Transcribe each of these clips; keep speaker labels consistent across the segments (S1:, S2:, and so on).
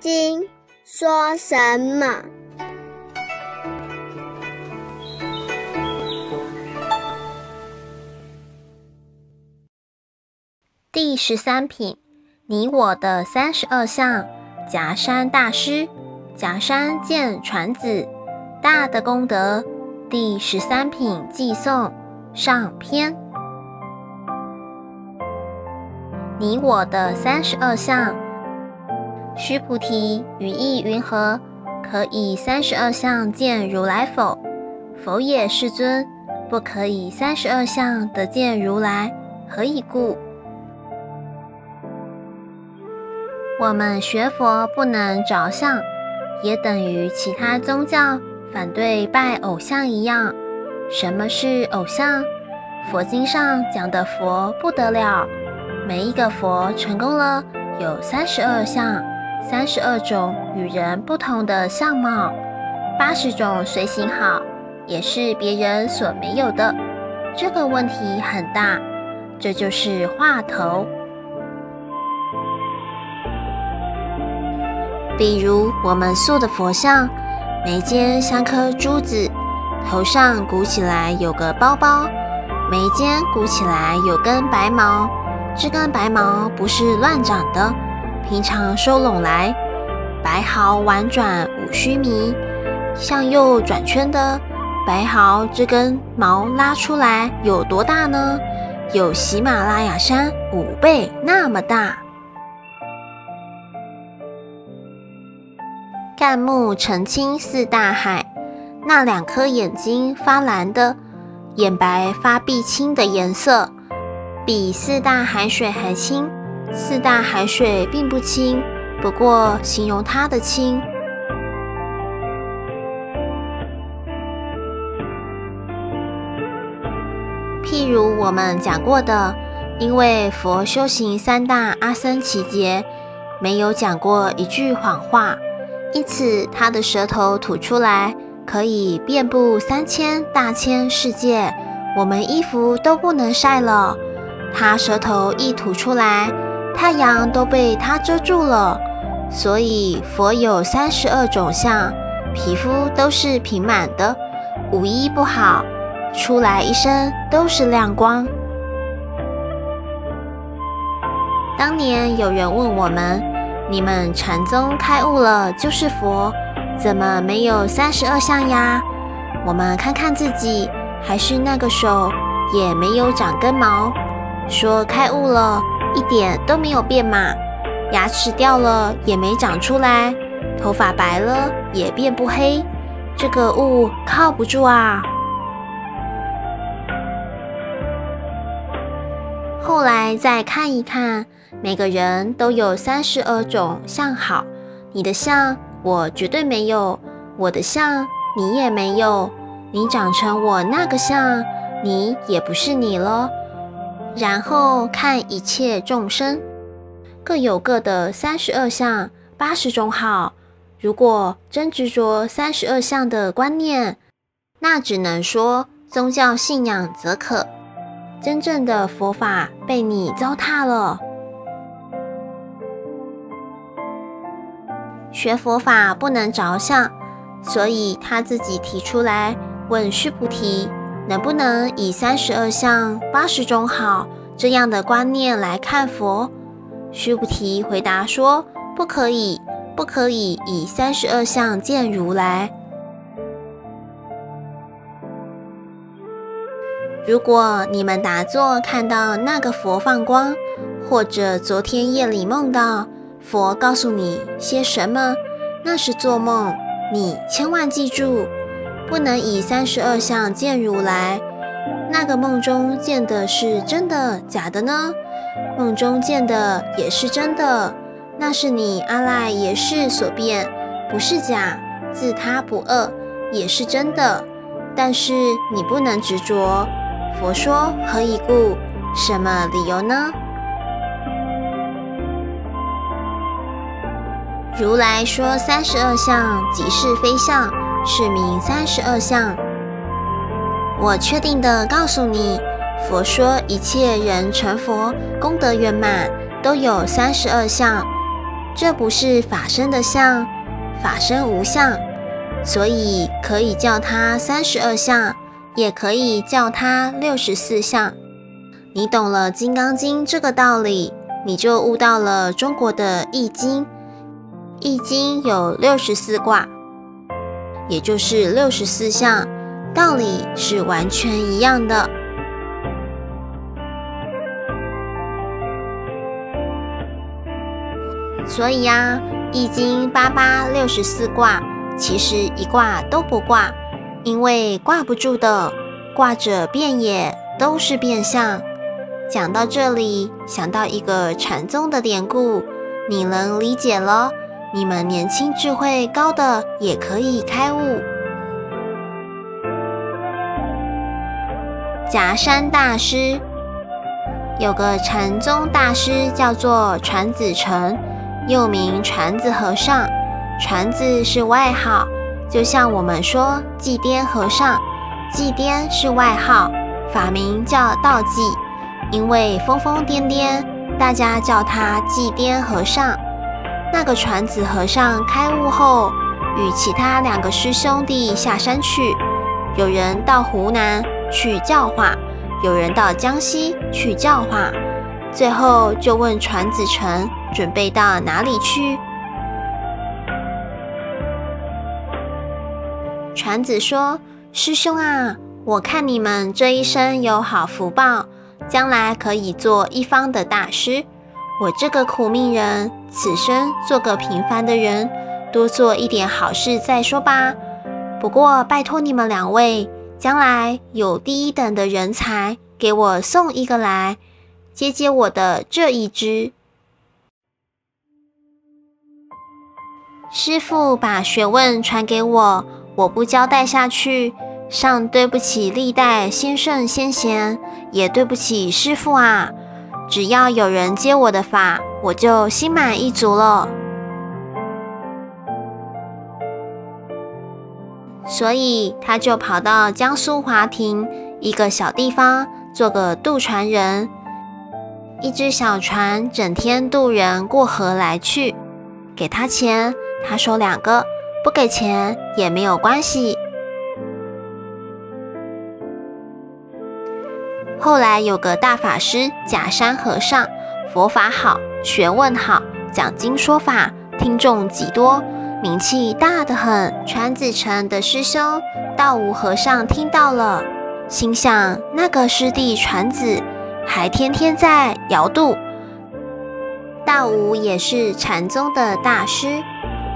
S1: 经说什么？
S2: 第十三品，你我的三十二相。夹山大师，夹山见传子，大的功德。第十三品寄送上篇。你我的三十二相。须菩提，语意云何？可以三十二相见如来否？否也，世尊。不可以三十二相得见如来，何以故？我们学佛不能着相，也等于其他宗教反对拜偶像一样。什么是偶像？佛经上讲的佛不得了，每一个佛成功了，有三十二相，三十二种与人不同的相貌，八十种随行好，也是别人所没有的。这个问题很大，这就是话头。比如我们塑的佛像，眉间像颗珠子，头上鼓起来有个包包，眉间鼓起来有根白毛，这根白毛不是乱长的，平常收拢来，白毫婉转无须弥，向右转圈的白毫这根毛拉出来有多大呢？有喜马拉雅山五倍那么大。干木澄清似大海，那两颗眼睛发蓝的，眼白发碧青的颜色，比四大海水还清。四大海水并不清，不过形容它的清。譬如我们讲过的，因为佛修行三大阿僧祇劫，没有讲过一句谎话。因此，他的舌头吐出来，可以遍布三千大千世界，我们衣服都不能晒了。他舌头一吐出来，太阳都被他遮住了。所以，佛有三十二种相，皮肤都是平满的，无一不好，出来一身都是亮光。当年有人问我们。你们禅宗开悟了就是佛，怎么没有三十二相呀？我们看看自己，还是那个手，也没有长根毛。说开悟了，一点都没有变嘛。牙齿掉了也没长出来，头发白了也变不黑。这个悟靠不住啊。后来再看一看。每个人都有三十二种相好，你的相我绝对没有，我的相你也没有，你长成我那个相，你也不是你了。然后看一切众生，各有各的三十二相，八十种好。如果真执着三十二相的观念，那只能说宗教信仰则可，真正的佛法被你糟蹋了。学佛法不能着相，所以他自己提出来问须菩提，能不能以三十二相八十种好这样的观念来看佛？须菩提回答说：不可以，不可以以三十二相见如来。如果你们打坐看到那个佛放光，或者昨天夜里梦到。佛告诉你些什么？那是做梦。你千万记住，不能以三十二相见如来。那个梦中见的是真的假的呢？梦中见的也是真的，那是你阿赖耶识所变，不是假，自他不二，也是真的。但是你不能执着。佛说何以故？什么理由呢？如来说三十二相即是非相，是名三十二相。我确定的告诉你，佛说一切人成佛功德圆满，都有三十二相。这不是法身的相，法身无相，所以可以叫它三十二相，也可以叫它六十四相。你懂了《金刚经》这个道理，你就悟到了中国的《易经》。《易经》有六十四卦，也就是六十四象，道理是完全一样的。所以呀，《易经》八八六十四卦，其实一卦都不挂，因为挂不住的，挂着变也都是变相。讲到这里，想到一个禅宗的典故，你能理解了？你们年轻智慧高的也可以开悟。夹山大师有个禅宗大师叫做传子成。又名传子和尚，传子是外号，就像我们说祭颠和尚，祭颠是外号，法名叫道济，因为疯疯癫癫，大家叫他祭颠和尚。那个传子和尚开悟后，与其他两个师兄弟下山去，有人到湖南去教化，有人到江西去教化。最后就问传子成准备到哪里去？传子说：“师兄啊，我看你们这一生有好福报，将来可以做一方的大师。我这个苦命人，此生做个平凡的人，多做一点好事再说吧。不过拜托你们两位，将来有第一等的人才，给我送一个来。”接接我的这一只。师傅把学问传给我，我不交代下去，上对不起历代先圣先贤，也对不起师傅啊！只要有人接我的法，我就心满意足了。所以他就跑到江苏华亭一个小地方，做个渡船人。一只小船，整天渡人过河来去，给他钱，他收两个；不给钱也没有关系。后来有个大法师假山和尚，佛法好，学问好，讲经说法，听众极多，名气大得很。传子成的师兄道无和尚听到了，心想那个师弟传子。还天天在摇渡。道武也是禅宗的大师，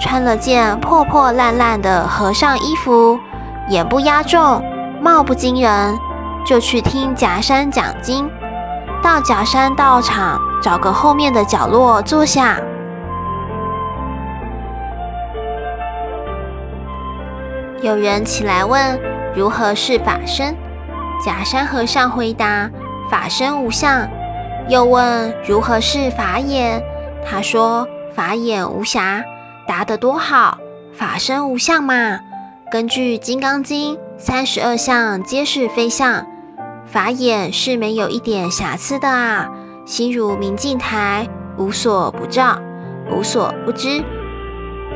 S2: 穿了件破破烂烂的和尚衣服，眼不压重，貌不惊人，就去听假山讲经。到假山道场，找个后面的角落坐下。有人起来问如何是法身，假山和尚回答。法身无相，又问如何是法眼？他说法眼无瑕，答得多好！法身无相嘛，根据《金刚经》，三十二相皆是非相，法眼是没有一点瑕疵的啊！心如明镜台，无所不照，无所不知。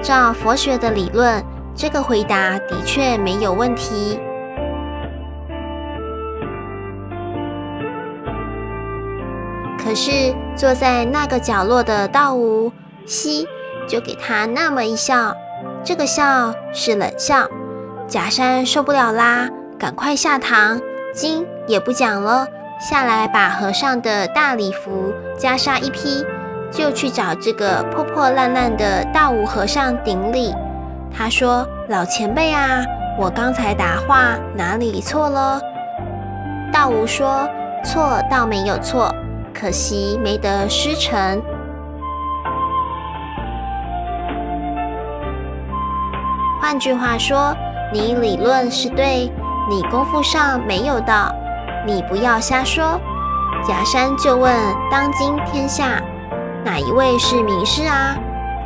S2: 照佛学的理论，这个回答的确没有问题。可是坐在那个角落的道无西就给他那么一笑，这个笑是冷笑。假山受不了啦，赶快下堂，经也不讲了，下来把和尚的大礼服袈裟一披，就去找这个破破烂烂的道无和尚顶礼。他说：“老前辈啊，我刚才答话哪里错了？”道无说：“错倒没有错。”可惜没得师承。换句话说，你理论是对，你功夫上没有到，你不要瞎说。假山就问当今天下哪一位是名师啊？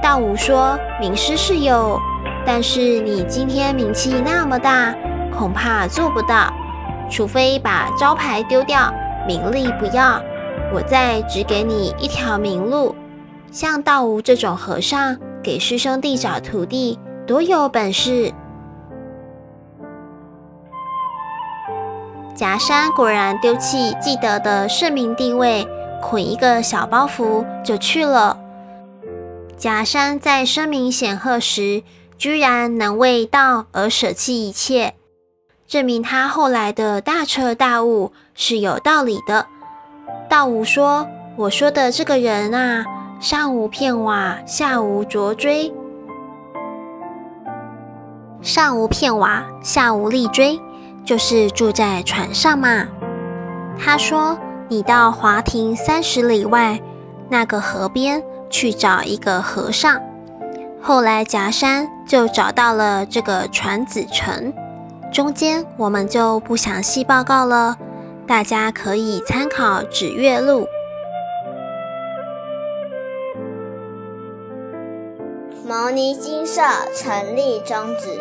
S2: 道武说名师是有，但是你今天名气那么大，恐怕做不到，除非把招牌丢掉，名利不要。我再只给你一条明路，像道吾这种和尚给师兄弟找徒弟，多有本事！夹山果然丢弃既得的盛名地位，捆一个小包袱就去了。夹山在声名显赫时，居然能为道而舍弃一切，证明他后来的大彻大悟是有道理的。道吾说：“我说的这个人啊，上无片瓦，下无着锥。上无片瓦，下无立锥，就是住在船上嘛。”他说：“你到华亭三十里外那个河边。”去找一个和尚，后来夹山就找到了这个传子城，中间我们就不详细报告了，大家可以参考《指月录》。
S1: 牟尼金舍成立宗旨，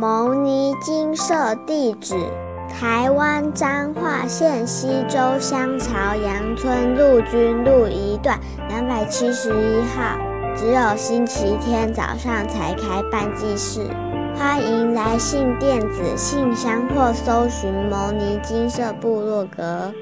S1: 牟尼金舍地址：台湾彰化县西周乡朝阳村陆军路一段两百七十一号。只有星期天早上才开办祭事，欢迎来信电子信箱或搜寻牟尼金色部落格。